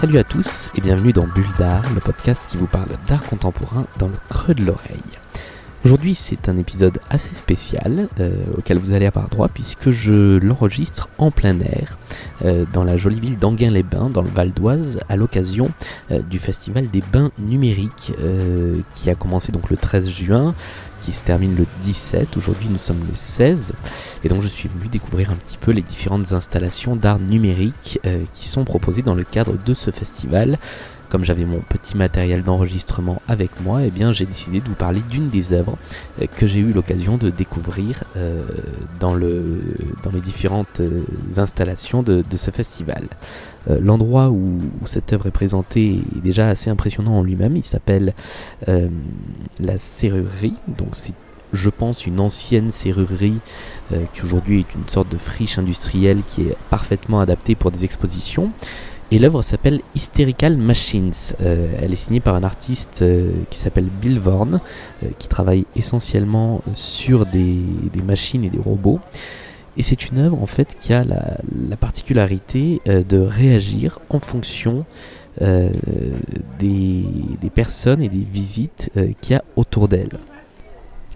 Salut à tous et bienvenue dans Bulle d'art, le podcast qui vous parle d'art contemporain dans le creux de l'oreille. Aujourd'hui c'est un épisode assez spécial euh, auquel vous allez avoir droit puisque je l'enregistre en plein air euh, dans la jolie ville d'Anguin-les-Bains dans le Val d'Oise à l'occasion euh, du festival des bains numériques qui a commencé donc le 13 juin qui se termine le 17. Aujourd'hui, nous sommes le 16. Et donc, je suis venu découvrir un petit peu les différentes installations d'art numérique qui sont proposées dans le cadre de ce festival comme j'avais mon petit matériel d'enregistrement avec moi, eh bien j'ai décidé de vous parler d'une des œuvres euh, que j'ai eu l'occasion de découvrir euh, dans, le, dans les différentes euh, installations de, ce festival. L'endroit où, cette œuvre est présentée est déjà assez impressionnant en lui-même. Il s'appelle la serrurerie, donc c'est je pense, une ancienne serrurerie qui aujourd'hui est une sorte de friche industrielle qui est parfaitement adaptée pour des expositions. Et l'œuvre s'appelle Hysterical Machines. Euh, elle est signée par un artiste euh, qui s'appelle Bill Vorn, euh, qui travaille essentiellement sur des, machines et des robots. Et c'est une œuvre en fait qui a la, particularité de réagir en fonction des, des, personnes et des visites qu'il y a autour d'elle.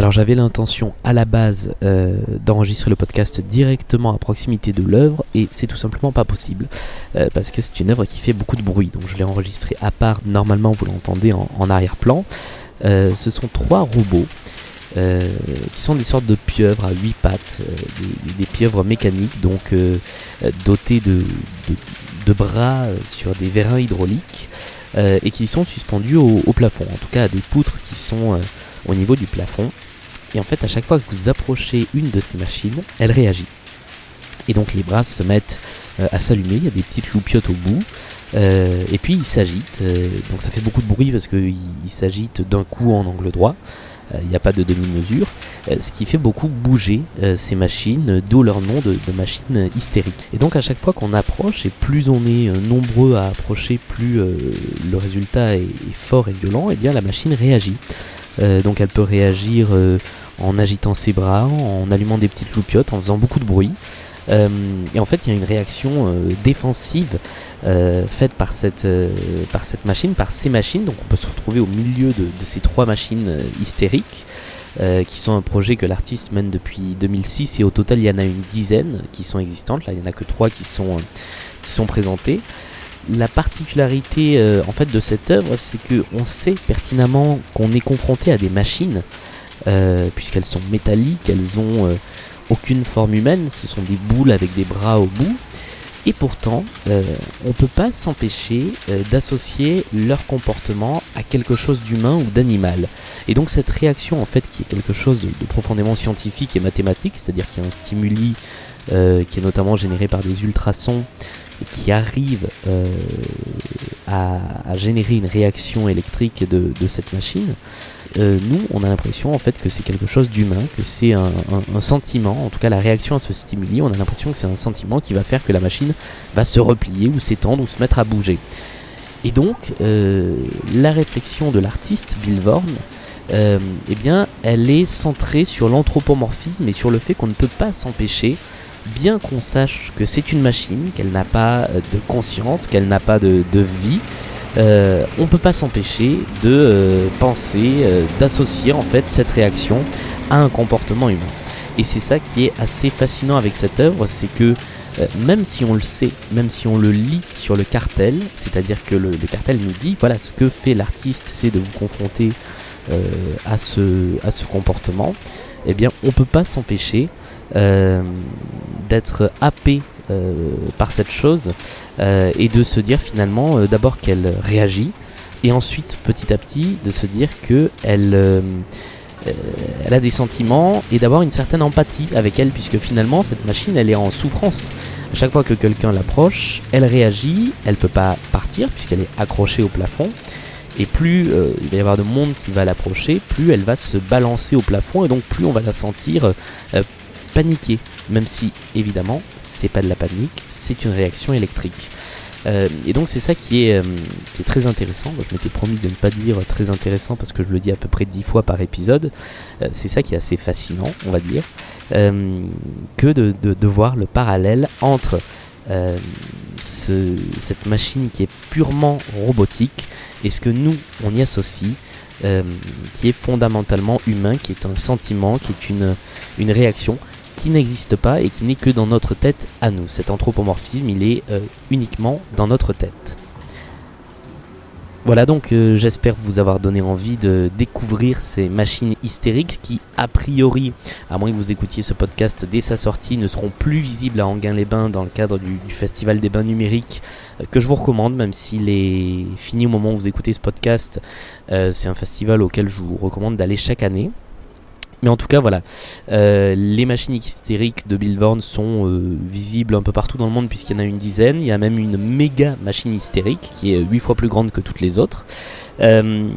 Alors j'avais l'intention à la base euh, d'enregistrer le podcast directement à proximité de l'œuvre et c'est tout simplement pas possible euh, parce que c'est une œuvre qui fait beaucoup de bruit. Donc je l'ai enregistré à part, normalement vous l'entendez en, arrière-plan. Euh, ce sont trois robots qui sont des sortes de pieuvres à huit pattes, des, pieuvres mécaniques donc dotées de, bras sur des vérins hydrauliques et qui sont suspendus au, plafond, en tout cas à des poutres qui sont au niveau du plafond. Et en fait, à chaque fois que vous approchez une de ces machines, elle réagit. Et donc les bras se mettent euh, à s'allumer, il y a des petites loupiottes au bout. Euh, et puis il s'agite, euh, donc ça fait beaucoup de bruit parce qu'il s'agite d'un coup en angle droit. Il n'y a pas de demi-mesure, ce qui fait beaucoup bouger ces machines, d'où leur nom de, machines hystériques. Et donc à chaque fois qu'on approche, et plus on est nombreux à approcher, plus le résultat est, est, fort et violent, et bien la machine réagit. Donc elle peut réagir en agitant ses bras, en allumant des petites loupiottes, en faisant beaucoup de bruit. Euh, et en fait, il y a une réaction euh, défensive euh, faite par cette, machine, par ces machines. Donc on peut se retrouver au milieu de, ces trois machines hystériques. qui sont un projet que l'artiste mène depuis 2006 et au total il y en a une dizaine qui sont existantes, là il n'y en a que trois qui sont présentées. La particularité en fait de cette œuvre c'est qu'on sait pertinemment qu'on est confronté à des machines euh, puisqu'elles sont métalliques, elles ont euh, aucune forme humaine, ce sont des boules avec des bras au bout. Et pourtant, euh, on ne peut pas s'empêcher d'associer leur comportement à quelque chose d'humain ou d'animal. Et donc cette réaction, en fait, qui est quelque chose de, profondément scientifique et mathématique, c'est-à-dire qu'il y a un stimuli qui est notamment généré par des ultrasons, qui arrive à, générer une réaction électrique de cette machine, euh, nous, on a l'impression en fait que c'est quelque chose d'humain, que c'est un, sentiment, en tout cas la réaction à ce stimuli, on a l'impression que c'est un sentiment qui va faire que la machine va se replier ou s'étendre ou se mettre à bouger. Et donc, euh, la réflexion de l'artiste Bill Vorn, euh, eh bien, elle est centrée sur l'anthropomorphisme et sur le fait qu'on ne peut pas s'empêcher, bien qu'on sache que c'est une machine, qu'elle n'a pas de conscience, qu'elle n'a pas de vie, euh, on ne peut pas s'empêcher de euh, penser, euh, d'associer en fait cette réaction à un comportement humain. Et c'est ça qui est assez fascinant avec cette œuvre, c'est que même si on le sait, même si on le lit sur le cartel, c'est-à-dire que le, cartel nous dit, voilà, ce que fait l'artiste, c'est de vous confronter à, ce, à ce comportement, eh bien, on ne peut pas s'empêcher d'être happé euh, par cette chose euh, et de se dire finalement euh, d'abord qu'elle réagit et ensuite petit à petit de se dire que elle elle a des sentiments et d'avoir une certaine empathie avec elle puisque finalement cette machine elle est en souffrance. À chaque fois que quelqu'un l'approche, elle réagit, elle peut pas partir puisqu'elle est accrochée au plafond. Et plus il va y avoir de monde qui va l'approcher, plus elle va se balancer au plafond et donc plus on va la sentir paniquer. Même si évidemment c'est pas de la panique, c'est une réaction électrique. Euh, et donc c'est ça qui est, euh, qui est très intéressant. je m'étais promis de ne pas dire très intéressant parce que je le dis à peu près dix fois par épisode. Euh, c'est ça qui est assez fascinant, on va dire, que de, de, voir le parallèle entre cette machine qui est purement robotique et ce que nous on y associe qui est fondamentalement humain, qui est un sentiment, qui est une, une réaction qui n'existe pas et qui n'est que dans notre tête à nous. Cet anthropomorphisme, il est uniquement dans notre tête. Voilà donc euh, j'espère vous avoir donné envie de découvrir ces machines hystériques qui a priori, à moins que vous écoutiez ce podcast dès sa sortie, ne seront plus visibles à Anguin-les-Bains dans le cadre du, Festival des Bains numériques euh, que je vous recommande même s'il est fini au moment où vous écoutez ce podcast. Euh, c'est un festival auquel je vous recommande d'aller chaque année. Mais en tout cas, voilà, euh, les machines hystériques de Bill sont euh, visibles un peu partout dans le monde puisqu'il y en a une dizaine. Il y a même une méga machine hystérique qui est 8 fois plus grande que toutes les autres. Euh,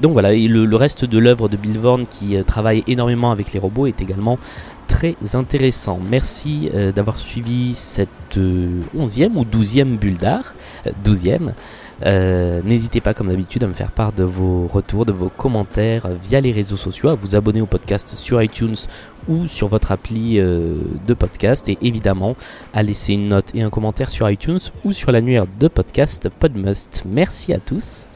donc voilà, et le, reste de l'œuvre de Bill qui travaille énormément avec les robots est également très intéressant. Merci d'avoir suivi cette 11e ou 12e bulle d'art. 12e. Euh, n'hésitez pas, comme d'habitude, à me faire part de vos retours, de vos commentaires via les réseaux sociaux, à vous abonner au podcast sur iTunes ou sur votre appli euh, de podcast et évidemment à laisser une note et un commentaire sur iTunes ou sur l'annuaire de podcast Podmust. Merci à tous